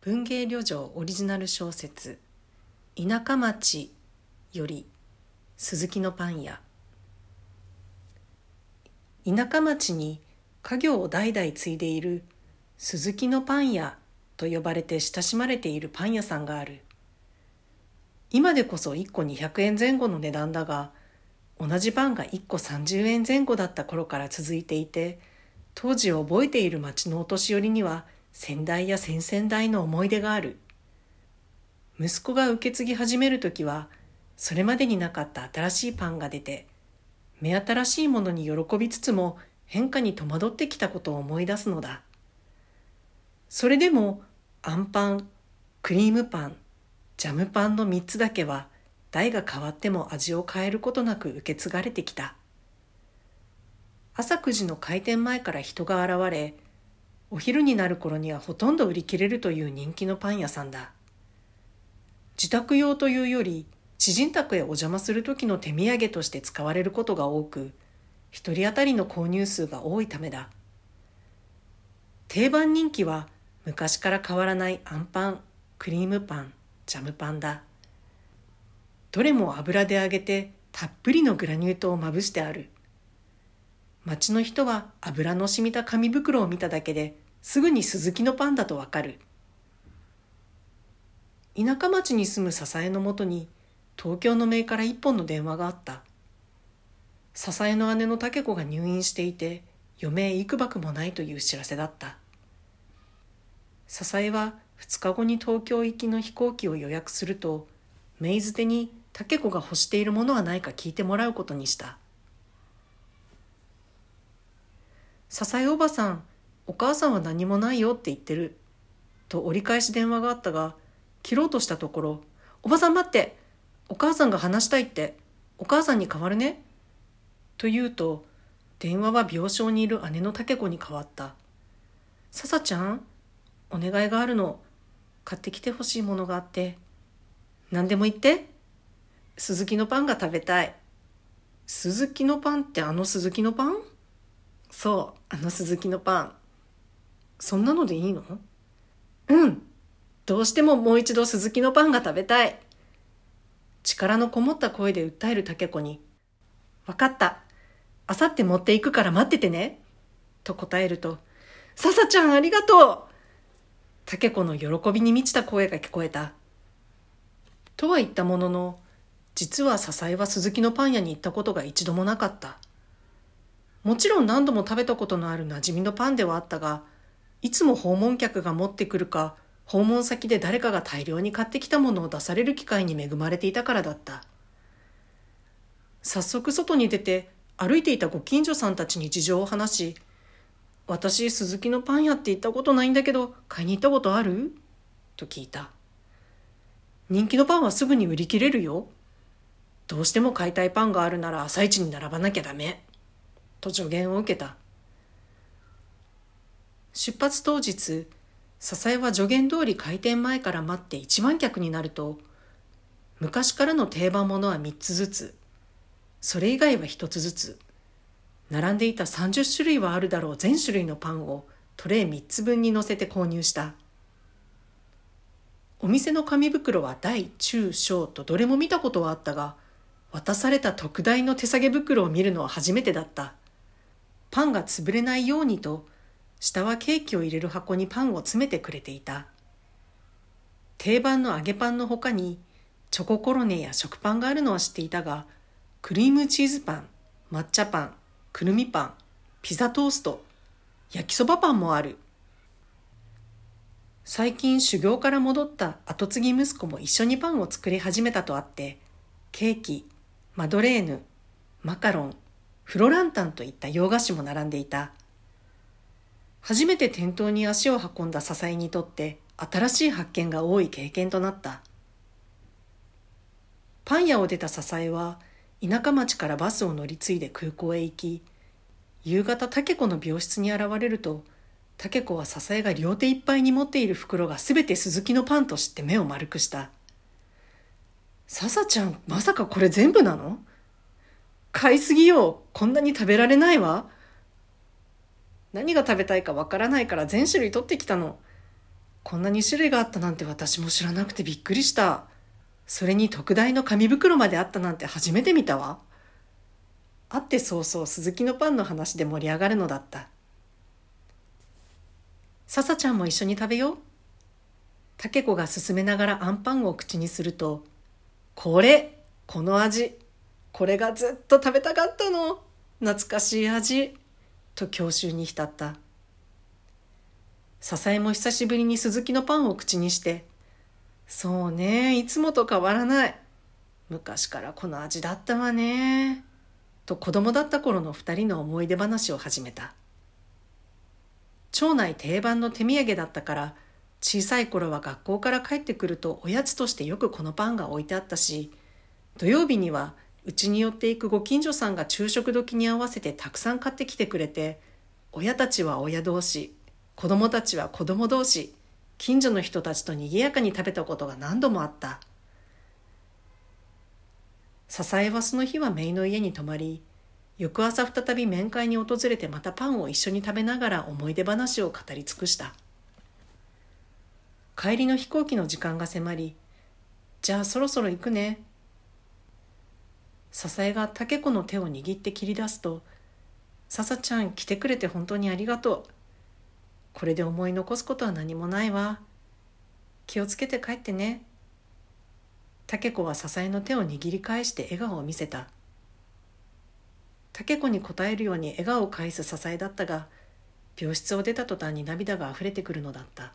文芸旅情オリジナル小説「田舎町」より鈴木のパン屋。田舎町に家業を代々継いでいる鈴木のパン屋と呼ばれて親しまれているパン屋さんがある。今でこそ1個200円前後の値段だが同じパンが1個30円前後だった頃から続いていて当時を覚えている町のお年寄りには先代や先々代の思い出がある。息子が受け継ぎ始めるときは、それまでになかった新しいパンが出て、目新しいものに喜びつつも変化に戸惑ってきたことを思い出すのだ。それでも、あんパン、クリームパン、ジャムパンの3つだけは、代が変わっても味を変えることなく受け継がれてきた。朝9時の開店前から人が現れ、お昼になる頃にはほとんど売り切れるという人気のパン屋さんだ。自宅用というより、知人宅へお邪魔する時の手土産として使われることが多く、一人当たりの購入数が多いためだ。定番人気は昔から変わらないあんパン、クリームパン、ジャムパンだ。どれも油で揚げてたっぷりのグラニュー糖をまぶしてある。町の人は油の染みた紙袋を見ただけですぐに鈴木のパンだとわかる。田舎町に住む笹江のもとに東京の名から一本の電話があった。笹江の姉の竹子が入院していて余命幾ばくもないという知らせだった。笹江は2日後に東京行きの飛行機を予約すると、メイズ手に竹子が欲しているものはないか聞いてもらうことにした。笹江おばさん、お母さんは何もないよって言ってる。と折り返し電話があったが、切ろうとしたところ、おばさん待ってお母さんが話したいって、お母さんに代わるねと言うと、電話は病床にいる姉の竹子に代わった。笹ちゃん、お願いがあるの。買ってきてほしいものがあって。何でも言って。鈴木のパンが食べたい。鈴木のパンってあの鈴木のパン？そう、あの鈴木のパン。そんなのでいいの？うん。どうしてももう一度鈴木のパンが食べたい。力のこもった声で訴える竹子に、わかった。あさって持っていくから待っててね。と答えると、ささちゃんありがとう竹子の喜びに満ちた声が聞こえた。とは言ったものの、実は笹江は鈴木のパン屋に行ったことが一度もなかった。もちろん何度も食べたことのある馴染みのパンではあったが、いつも訪問客が持ってくるか、訪問先で誰かが大量に買ってきたものを出される機会に恵まれていたからだった。早速外に出て歩いていたご近所さんたちに事情を話し、私、鈴木のパン屋って言ったことないんだけど、買いに行ったことある？と聞いた。人気のパンはすぐに売り切れるよ。どうしても買いたいパンがあるなら朝一に並ばなきゃダメ。と助言を受けた。出発当日、笹江は助言通り開店前から待って一番客になると、昔からの定番ものは3つずつ、それ以外は1つずつ、並んでいた30種類はあるだろう全種類のパンをトレー3つ分に乗せて購入した。お店の紙袋は大中小とどれも見たことはあったが、渡された特大の手提げ袋を見るのは初めてだった。パンが潰れないようにと、下はケーキを入れる箱にパンを詰めてくれていた。定番の揚げパンの他に、チョココロネや食パンがあるのは知っていたが、クリームチーズパン、抹茶パン、くるみパン、ピザトースト、焼きそばパンもある。最近修行から戻った後継ぎ息子も一緒にパンを作り始めたとあって、ケーキ、マドレーヌ、マカロン、フロランタンといった洋菓子も並んでいた。初めて店頭に足を運んだ笹井にとって新しい発見が多い経験となった。パン屋を出た笹江は田舎町からバスを乗り継いで空港へ行き、夕方竹子の病室に現れると、竹子は笹江が両手いっぱいに持っている袋がすべて鈴木のパンと知って目を丸くした。笹ちゃん、まさかこれ全部なの？買いすぎよ。こんなに食べられないわ。何が食べたいかわからないから全種類取ってきたの。こんなに種類があったなんて私も知らなくてびっくりしたそれに特大の紙袋まであったなんて初めて見たわ会って早々鈴木のパンの話で盛り上がるのだったささちゃんも一緒に食べようたけ子が勧めながらあんパンを口にするとこれこの味これがずっと食べたかったの。懐かしい味。と郷愁に浸った。笹江も久しぶりに鈴木のパンを口にして。そうねいつもと変わらない。昔からこの味だったわね。と子供だった頃の二人の思い出話を始めた。町内定番の手土産だったから小さい頃は学校から帰ってくるとおやつとしてよくこのパンが置いてあったし土曜日にはうちに寄っていくご近所さんが昼食時に合わせてたくさん買ってきてくれて親たちは親同士子供たちは子供同士近所の人たちと賑やかに食べたことが何度もあった。笹江はその日は姪の家に泊まり翌朝再び面会に訪れてまたパンを一緒に食べながら思い出話を語り尽くした。帰りの飛行機の時間が迫りじゃあそろそろ行くね。笹江が竹子の手を握って切り出すと「笹ちゃん来てくれて本当にありがとう。これで思い残すことは何もないわ。気をつけて帰ってね。」竹子は笹江の手を握り返して笑顔を見せた。竹子に答えるように笑顔を返す笹江だったが病室を出た途端に涙があふれてくるのだった。